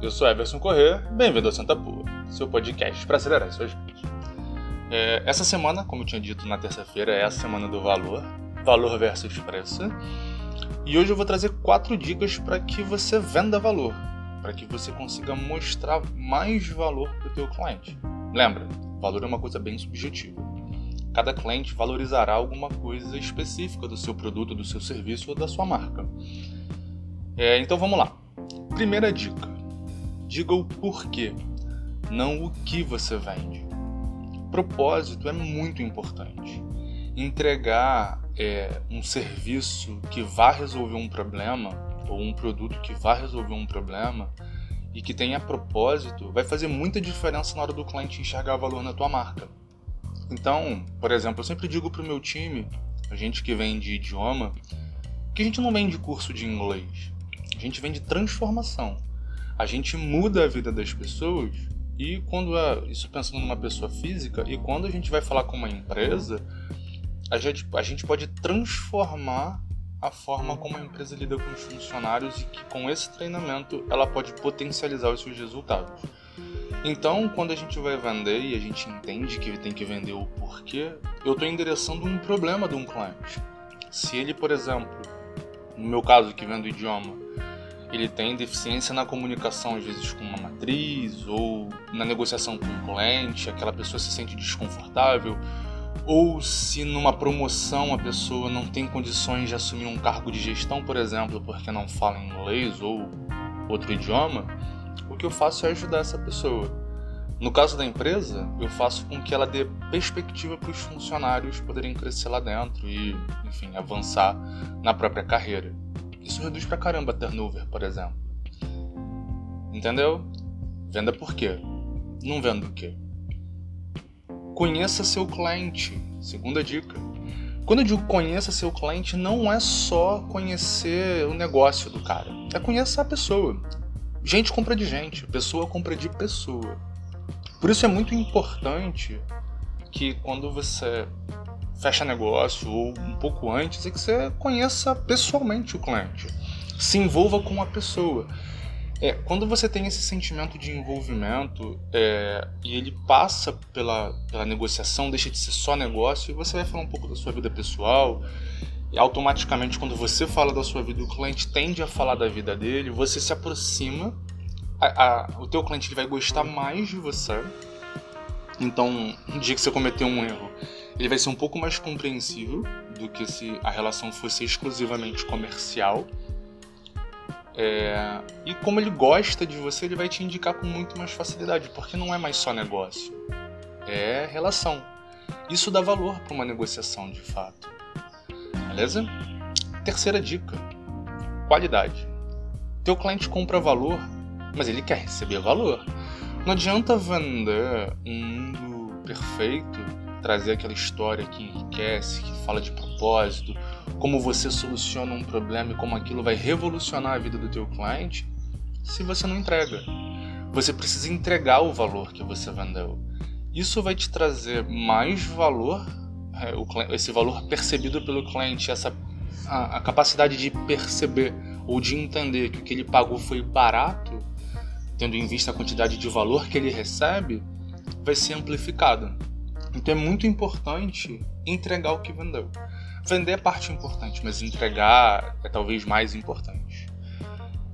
Eu sou Everson Corrêa, bem-vindo ao Santa Pua, seu podcast para acelerar suas vidas. É, essa semana, como eu tinha dito na terça-feira, é a semana do valor, valor versus preço. E hoje eu vou trazer quatro dicas para que você venda valor, para que você consiga mostrar mais valor para o teu cliente. Lembra, valor é uma coisa bem subjetiva. Cada cliente valorizará alguma coisa específica do seu produto, do seu serviço ou da sua marca. É, então vamos lá. Primeira dica: diga o porquê, não o que você vende. Propósito é muito importante. Entregar é, um serviço que vá resolver um problema ou um produto que vá resolver um problema e que tenha propósito vai fazer muita diferença na hora do cliente enxergar valor na tua marca. Então, por exemplo, eu sempre digo para o meu time, a gente que vende idioma, que a gente não vende curso de inglês, a gente vende transformação. A gente muda a vida das pessoas e quando é, isso pensando numa pessoa física e quando a gente vai falar com uma empresa, a gente, a gente pode transformar a forma como a empresa lida com os funcionários e que com esse treinamento ela pode potencializar os seus resultados. Então, quando a gente vai vender e a gente entende que tem que vender o porquê, eu estou endereçando um problema de um cliente. Se ele, por exemplo, no meu caso que vendo idioma, ele tem deficiência na comunicação, às vezes com uma matriz, ou na negociação com um cliente, aquela pessoa se sente desconfortável, ou se numa promoção a pessoa não tem condições de assumir um cargo de gestão, por exemplo, porque não fala inglês ou outro idioma, o que eu faço é ajudar essa pessoa. No caso da empresa, eu faço com que ela dê perspectiva para os funcionários poderem crescer lá dentro e, enfim, avançar na própria carreira. Isso reduz pra caramba turnover, por exemplo. Entendeu? Venda por quê? Não vendo o quê? Conheça seu cliente. Segunda dica. Quando eu digo conheça seu cliente, não é só conhecer o negócio do cara. É conhecer a pessoa. Gente compra de gente, pessoa compra de pessoa. Por isso é muito importante que quando você fecha negócio ou um pouco antes é que você conheça pessoalmente o cliente, se envolva com a pessoa. É, quando você tem esse sentimento de envolvimento é, e ele passa pela, pela negociação, deixa de ser só negócio, e você vai falar um pouco da sua vida pessoal, e automaticamente quando você fala da sua vida, o cliente tende a falar da vida dele, você se aproxima, a, a, o teu cliente ele vai gostar mais de você. Então, um dia que você cometeu um erro, ele vai ser um pouco mais compreensível do que se a relação fosse exclusivamente comercial. É... E como ele gosta de você, ele vai te indicar com muito mais facilidade, porque não é mais só negócio, é relação. Isso dá valor para uma negociação de fato. Beleza? Terceira dica: qualidade. Teu cliente compra valor, mas ele quer receber valor. Não adianta vender um mundo perfeito trazer aquela história que enriquece, que fala de propósito, como você soluciona um problema e como aquilo vai revolucionar a vida do teu cliente, se você não entrega. Você precisa entregar o valor que você vendeu. Isso vai te trazer mais valor, é, esse valor percebido pelo cliente, essa a, a capacidade de perceber ou de entender que o que ele pagou foi barato, tendo em vista a quantidade de valor que ele recebe, vai ser amplificada. Então é muito importante entregar o que vendeu. Vender é parte importante, mas entregar é talvez mais importante.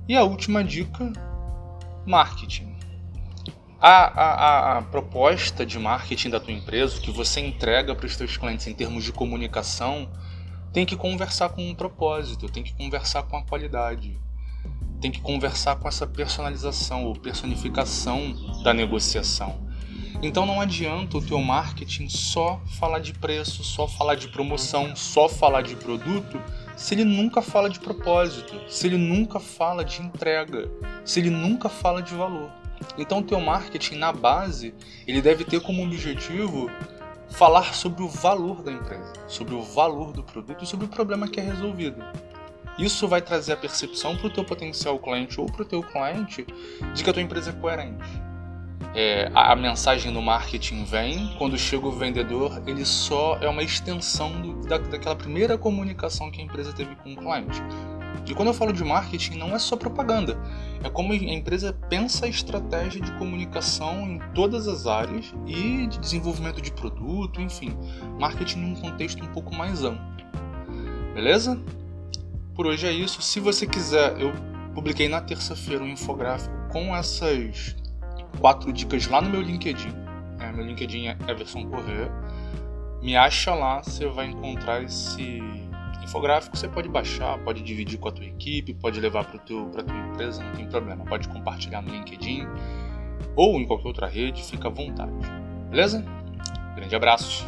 E a última dica: marketing. A, a, a, proposta de marketing da tua empresa, que você entrega para os teus clientes em termos de comunicação, tem que conversar com um propósito, tem que conversar com a qualidade, tem que conversar com essa personalização ou personificação da negociação. Então não adianta o teu marketing só falar de preço, só falar de promoção, só falar de produto, se ele nunca fala de propósito, se ele nunca fala de entrega, se ele nunca fala de valor. Então o teu marketing na base, ele deve ter como objetivo falar sobre o valor da empresa, sobre o valor do produto e sobre o problema que é resolvido. Isso vai trazer a percepção para o teu potencial cliente ou para o teu cliente de que a tua empresa é coerente é, a, a, mensagem no marketing vem, quando chega o vendedor, ele só é uma extensão do, da, daquela primeira comunicação que a empresa teve com o cliente. E quando eu falo de marketing, não é só propaganda, é como a empresa pensa a estratégia de comunicação em todas as áreas e de desenvolvimento de produto, enfim, marketing num contexto um pouco mais amplo. Beleza? Por hoje é isso. Se você quiser, eu publiquei na terça-feira um infográfico com essas quatro dicas lá no meu LinkedIn. É, meu LinkedIn é Everson Corrêa. Me acha lá, você vai encontrar esse infográfico. Você pode baixar, pode dividir com a tua equipe, pode levar para a tua empresa, não tem problema. Pode compartilhar no LinkedIn ou em qualquer outra rede, fica à vontade. Beleza? Grande abraço!